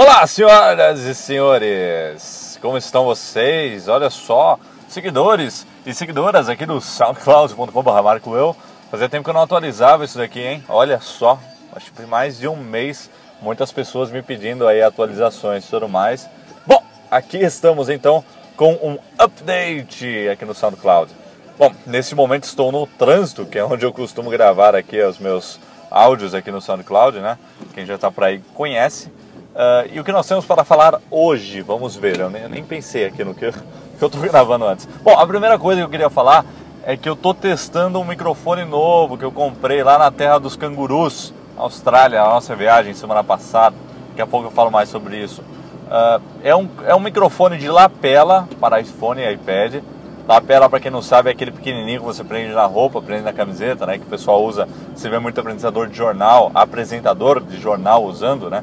Olá, senhoras e senhores! Como estão vocês? Olha só, seguidores e seguidoras aqui do soundcloud.com.br Marco Eu. Fazia tempo que eu não atualizava isso daqui, hein? Olha só, acho que mais de um mês, muitas pessoas me pedindo aí atualizações e tudo mais. Bom, aqui estamos então com um update aqui no SoundCloud. Bom, nesse momento estou no trânsito, que é onde eu costumo gravar aqui os meus áudios aqui no SoundCloud, né? Quem já está por aí conhece. Uh, e o que nós temos para falar hoje? Vamos ver, eu nem, eu nem pensei aqui no que eu, que eu gravando antes. Bom, a primeira coisa que eu queria falar é que eu tô testando um microfone novo que eu comprei lá na terra dos cangurus, Austrália, a nossa viagem semana passada. Daqui a pouco eu falo mais sobre isso. Uh, é, um, é um microfone de lapela para iPhone e iPad. Lapela, para quem não sabe, é aquele pequenininho que você prende na roupa, prende na camiseta, né? Que o pessoal usa. Você vê muito apresentador de jornal, apresentador de jornal usando, né?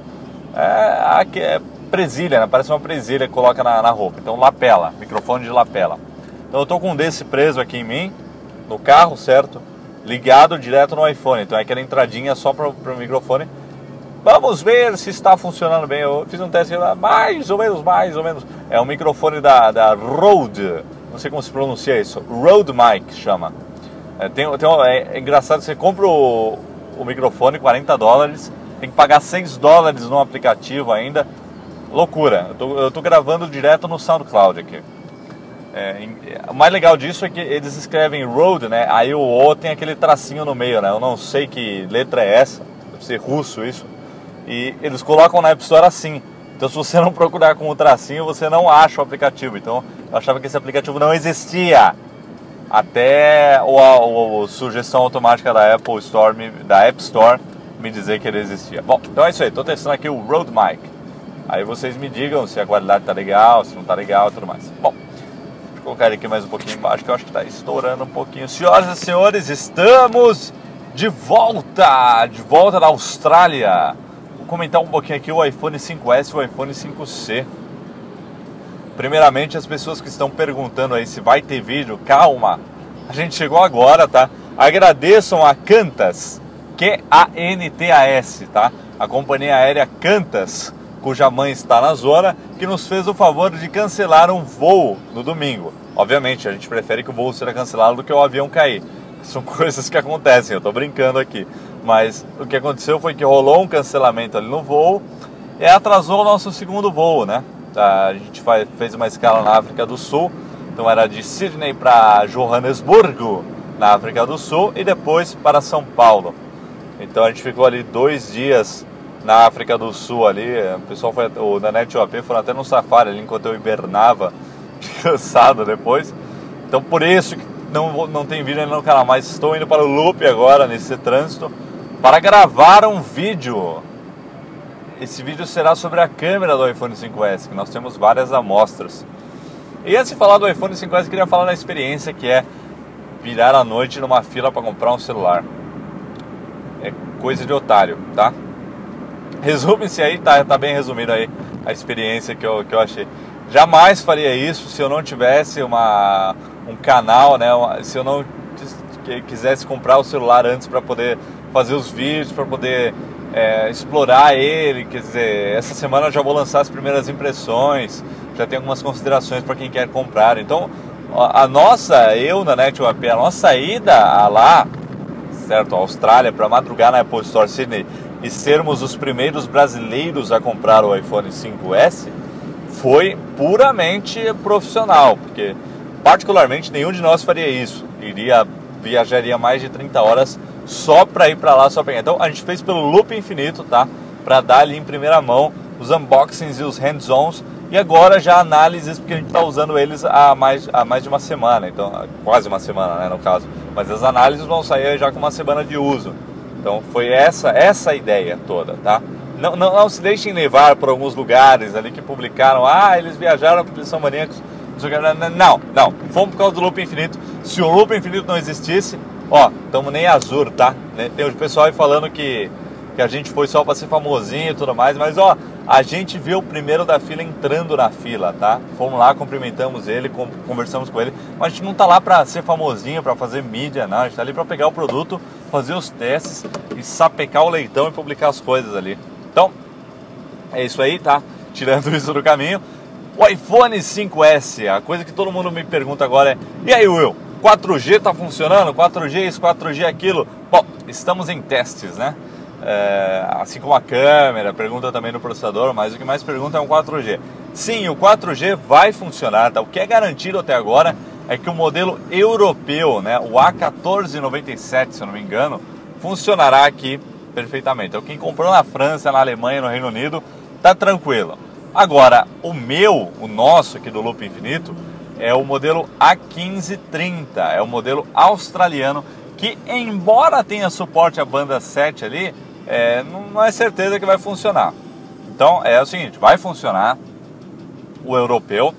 É, é presilha, né? Parece uma presilha que coloca na, na roupa. Então, lapela, microfone de lapela. Então, eu tô com um desse preso aqui em mim, no carro, certo? Ligado direto no iPhone. Então, é aquela entradinha só para o microfone. Vamos ver se está funcionando bem. Eu fiz um teste mais ou menos, mais ou menos. É um microfone da, da Rode. Não sei como se pronuncia isso. Rode Mic chama. É, tem, tem, é, é engraçado, você compra o, o microfone, 40 dólares tem que pagar 6 dólares no aplicativo ainda. Loucura. Eu tô, eu tô gravando direto no SoundCloud aqui. É, o mais legal disso é que eles escrevem road, né? Aí o O tem aquele tracinho no meio, né? Eu não sei que letra é essa, deve ser russo isso. E eles colocam na App Store assim. Então se você não procurar com o tracinho, você não acha o aplicativo. Então eu achava que esse aplicativo não existia. Até o, o, a sugestão automática da Apple Store, da App Store me dizer que ele existia. Bom, então é isso aí, estou testando aqui o Rode Mic. Aí vocês me digam se a qualidade está legal, se não está legal e tudo mais. Bom, deixa eu colocar ele aqui mais um pouquinho embaixo, que eu acho que está estourando um pouquinho. Senhoras e senhores, estamos de volta, de volta da Austrália. Vou comentar um pouquinho aqui o iPhone 5S e o iPhone 5C. Primeiramente, as pessoas que estão perguntando aí se vai ter vídeo, calma, a gente chegou agora, tá? Agradeçam a Cantas Q-A-N-T-A-S, tá? A companhia aérea Cantas, cuja mãe está na zona, que nos fez o favor de cancelar um voo no domingo. Obviamente, a gente prefere que o voo seja cancelado do que o avião cair. São coisas que acontecem, eu estou brincando aqui. Mas o que aconteceu foi que rolou um cancelamento ali no voo e atrasou o nosso segundo voo, né? A gente fez uma escala na África do Sul, então era de Sydney para Johannesburgo, na África do Sul, e depois para São Paulo. Então a gente ficou ali dois dias na África do Sul ali. O pessoal foi, o Nanete e o AP foram até no safari ali enquanto eu hibernava, cansado depois. Então por isso que não, não tem vídeo ainda no canal, mas estou indo para o loop agora nesse trânsito para gravar um vídeo. Esse vídeo será sobre a câmera do iPhone 5S, que nós temos várias amostras. E antes de falar do iPhone 5S, queria falar da experiência que é virar à noite numa fila para comprar um celular é coisa de otário, tá? Resume-se aí, tá, tá bem resumido aí a experiência que eu, que eu achei. Jamais faria isso se eu não tivesse uma, um canal, né? Se eu não quisesse comprar o celular antes para poder fazer os vídeos, para poder é, explorar ele. Quer dizer, essa semana eu já vou lançar as primeiras impressões, já tem algumas considerações para quem quer comprar. Então, a nossa, eu na NetWap, a nossa ida lá certo? A Austrália para madrugar na Apple Store Sydney e sermos os primeiros brasileiros a comprar o iPhone 5S foi puramente profissional, porque particularmente nenhum de nós faria isso. Iria viajaria mais de 30 horas só para ir para lá, só para Então a gente fez pelo loop infinito, tá? Para dar ali em primeira mão os unboxings e os hands-ons e agora já análises, porque a gente está usando eles há mais, há mais de uma semana, então quase uma semana, né, no caso. Mas as análises vão sair já com uma semana de uso. Então foi essa essa a ideia toda, tá? Não, não, não, se deixem levar por alguns lugares ali que publicaram, ah, eles viajaram porque eles são maníacos. Não, não, fomos por causa do loop infinito. Se o loop infinito não existisse, ó, estamos nem azul, tá? Tem o pessoal aí falando que que a gente foi só para ser famosinho e tudo mais, mas ó, a gente viu o primeiro da fila entrando na fila, tá? Fomos lá, cumprimentamos ele, conversamos com ele, mas a gente não tá lá para ser famosinho, para fazer mídia, não, a gente tá ali para pegar o produto, fazer os testes e sapecar o leitão e publicar as coisas ali. Então, É isso aí, tá? Tirando isso do caminho. O iPhone 5S, a coisa que todo mundo me pergunta agora é: e aí, Will? 4G tá funcionando? 4G isso, 4G aquilo? Bom, estamos em testes, né? É, assim como a câmera, pergunta também no processador, mas o que mais pergunta é um 4G. Sim, o 4G vai funcionar, tá? O que é garantido até agora é que o modelo europeu, né, o A1497, se eu não me engano, funcionará aqui perfeitamente. Então quem comprou na França, na Alemanha, no Reino Unido, tá tranquilo. Agora, o meu, o nosso aqui do Loop Infinito, é o modelo A1530, é o modelo australiano que, embora tenha suporte à banda 7 ali, é, não é certeza que vai funcionar. Então é o seguinte, vai funcionar o europeu,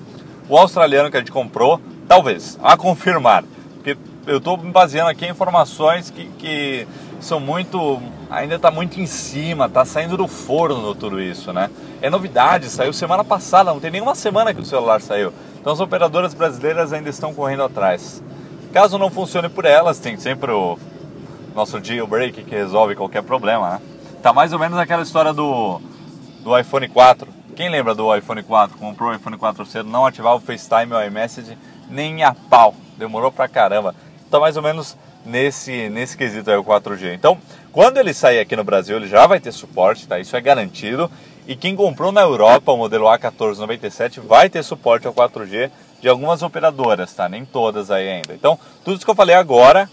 o australiano que a gente comprou, talvez, a confirmar, porque eu estou me baseando aqui em informações que, que são muito, ainda está muito em cima, está saindo do forno tudo isso, né? É novidade, saiu semana passada, não tem nenhuma semana que o celular saiu. Então as operadoras brasileiras ainda estão correndo atrás. Caso não funcione por elas, tem sempre o nosso jailbreak que resolve qualquer problema, né? Tá mais ou menos aquela história do, do iPhone 4. Quem lembra do iPhone 4? Comprou o iPhone 4 cedo, não ativava o FaceTime ou iMessage nem a pau. Demorou pra caramba. Tá mais ou menos nesse, nesse quesito aí o 4G. Então, quando ele sair aqui no Brasil, ele já vai ter suporte, tá? Isso é garantido. E quem comprou na Europa o modelo A1497 vai ter suporte ao 4G de algumas operadoras, tá? Nem todas aí ainda. Então, tudo isso que eu falei agora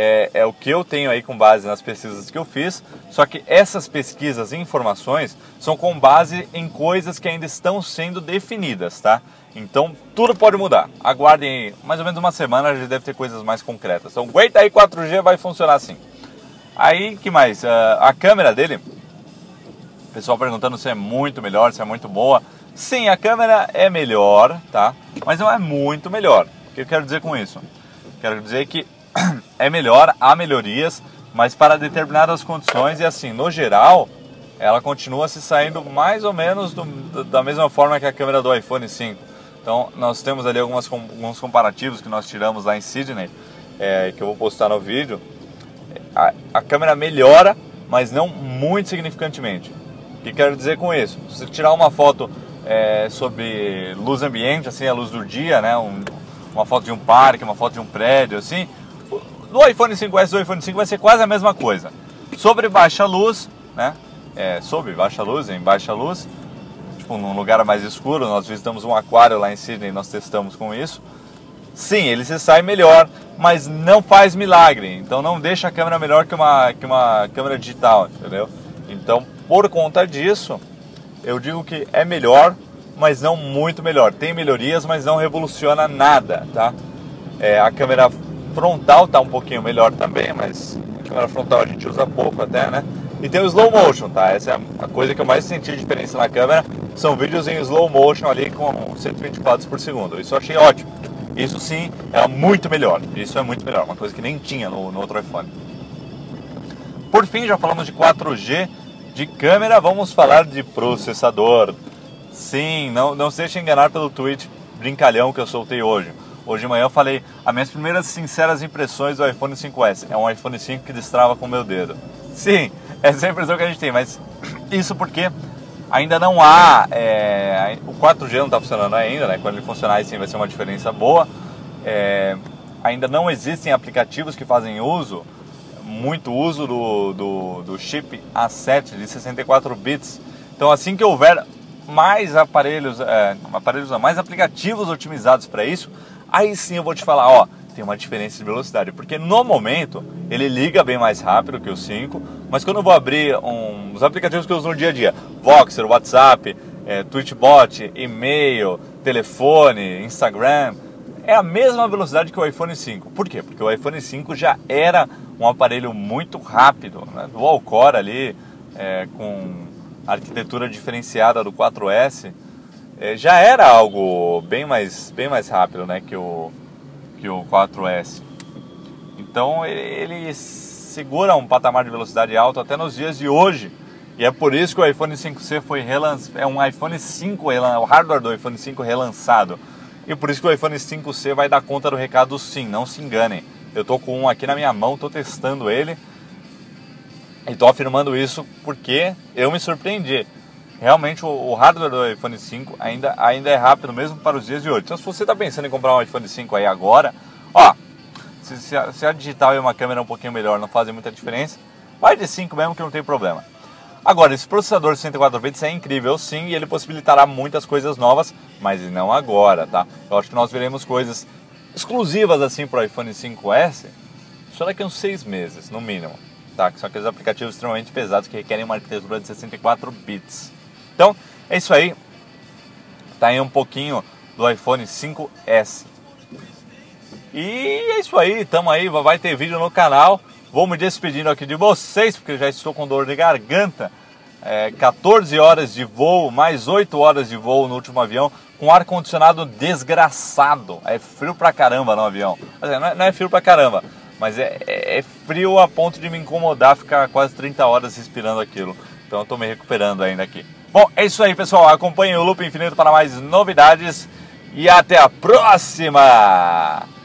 é, é, o que eu tenho aí com base nas pesquisas que eu fiz, só que essas pesquisas e informações são com base em coisas que ainda estão sendo definidas, tá? Então tudo pode mudar. Aguardem mais ou menos uma semana, já deve ter coisas mais concretas. Então aguenta aí 4G vai funcionar assim. Aí que mais? Uh, a câmera dele, pessoal perguntando se é muito melhor, se é muito boa. Sim, a câmera é melhor, tá? Mas não é muito melhor. O que eu quero dizer com isso? Quero dizer que é melhor, há melhorias, mas para determinadas condições e assim, no geral, ela continua se saindo mais ou menos do, da mesma forma que a câmera do iPhone 5. Então, nós temos ali algumas, alguns comparativos que nós tiramos lá em Sydney, é, que eu vou postar no vídeo. A, a câmera melhora, mas não muito significantemente. O que quero dizer com isso? Se você tirar uma foto é, sobre luz ambiente, assim, a luz do dia, né? Um, uma foto de um parque, uma foto de um prédio, assim, do iPhone 5S do iPhone 5 vai ser quase a mesma coisa. Sobre baixa luz, né? É, sobre baixa luz, em baixa luz, tipo num lugar mais escuro, nós visitamos um aquário lá em Sydney, nós testamos com isso. Sim, ele se sai melhor, mas não faz milagre. Então não deixa a câmera melhor que uma, que uma câmera digital, entendeu? Então, por conta disso, eu digo que é melhor, mas não muito melhor. Tem melhorias, mas não revoluciona nada, tá? É, a câmera frontal tá um pouquinho melhor também, mas a câmera frontal a gente usa pouco até, né? E tem o slow motion, tá? Essa é a coisa que eu mais senti diferença na câmera. São vídeos em slow motion ali com 120 quadros por segundo. Isso eu achei ótimo. Isso sim é muito melhor. Isso é muito melhor, uma coisa que nem tinha no, no outro iPhone. Por fim, já falamos de 4G de câmera, vamos falar de processador. Sim, não, não se deixe enganar pelo tweet brincalhão que eu soltei hoje. Hoje de manhã eu falei as minhas primeiras sinceras impressões do iPhone 5S. É um iPhone 5 que destrava com o meu dedo. Sim, essa é a impressão que a gente tem, mas isso porque ainda não há. É, o 4G não está funcionando ainda, né? Quando ele funcionar, sim vai ser uma diferença boa. É, ainda não existem aplicativos que fazem uso muito uso do, do, do chip A7 de 64 bits. Então, assim que houver mais aparelhos, é, aparelhos mais aplicativos otimizados para isso, aí sim eu vou te falar, ó, tem uma diferença de velocidade, porque no momento ele liga bem mais rápido que o 5, mas quando eu vou abrir um, os aplicativos que eu uso no dia a dia, Voxer, WhatsApp, é, Twitchbot, e-mail, telefone, Instagram, é a mesma velocidade que o iPhone 5. Por quê? Porque o iPhone 5 já era um aparelho muito rápido, né? dual core ali, é, com arquitetura diferenciada do 4S, é, já era algo bem mais, bem mais rápido né, que, o, que o 4S. Então ele, ele segura um patamar de velocidade alto até nos dias de hoje. E é por isso que o iPhone 5C foi relançado, é um iPhone 5, o hardware do iPhone 5 relançado e por isso que o iPhone 5C vai dar conta do recado sim, não se enganem. Eu tô com um aqui na minha mão, tô testando ele. E tô afirmando isso porque eu me surpreendi. Realmente o, o, hardware do iPhone 5 ainda, ainda é rápido mesmo para os dias de hoje. Então se você está pensando em comprar um iPhone 5 aí agora, ó, se, se, a, se a digital e uma câmera um pouquinho melhor não fazem muita diferença, vai de 5 mesmo que não tem problema. Agora, esse processador 64 bits é incrível sim e ele possibilitará muitas coisas novas, mas não agora, tá? Eu acho que nós veremos coisas exclusivas assim para o iPhone 5S só daqui a uns 6 meses, no mínimo. Tá? Que são aqueles aplicativos extremamente pesados que requerem uma arquitetura de 64 bits. Então, é isso aí. Tá aí um pouquinho do iPhone 5S. E é isso aí, tamo aí, vai ter vídeo no canal. Vou me despedindo aqui de vocês, porque já estou com dor de garganta. É, 14 horas de voo, mais 8 horas de voo no último avião, com ar-condicionado desgraçado. É frio pra caramba no avião. Não é, não é frio pra caramba, mas é, é, é, frio a ponto de me incomodar ficar quase 30 horas respirando aquilo. Então eu tô me recuperando ainda aqui. Bom, é isso aí, pessoal. Acompanhe o Loop Infinito para mais novidades e até a próxima!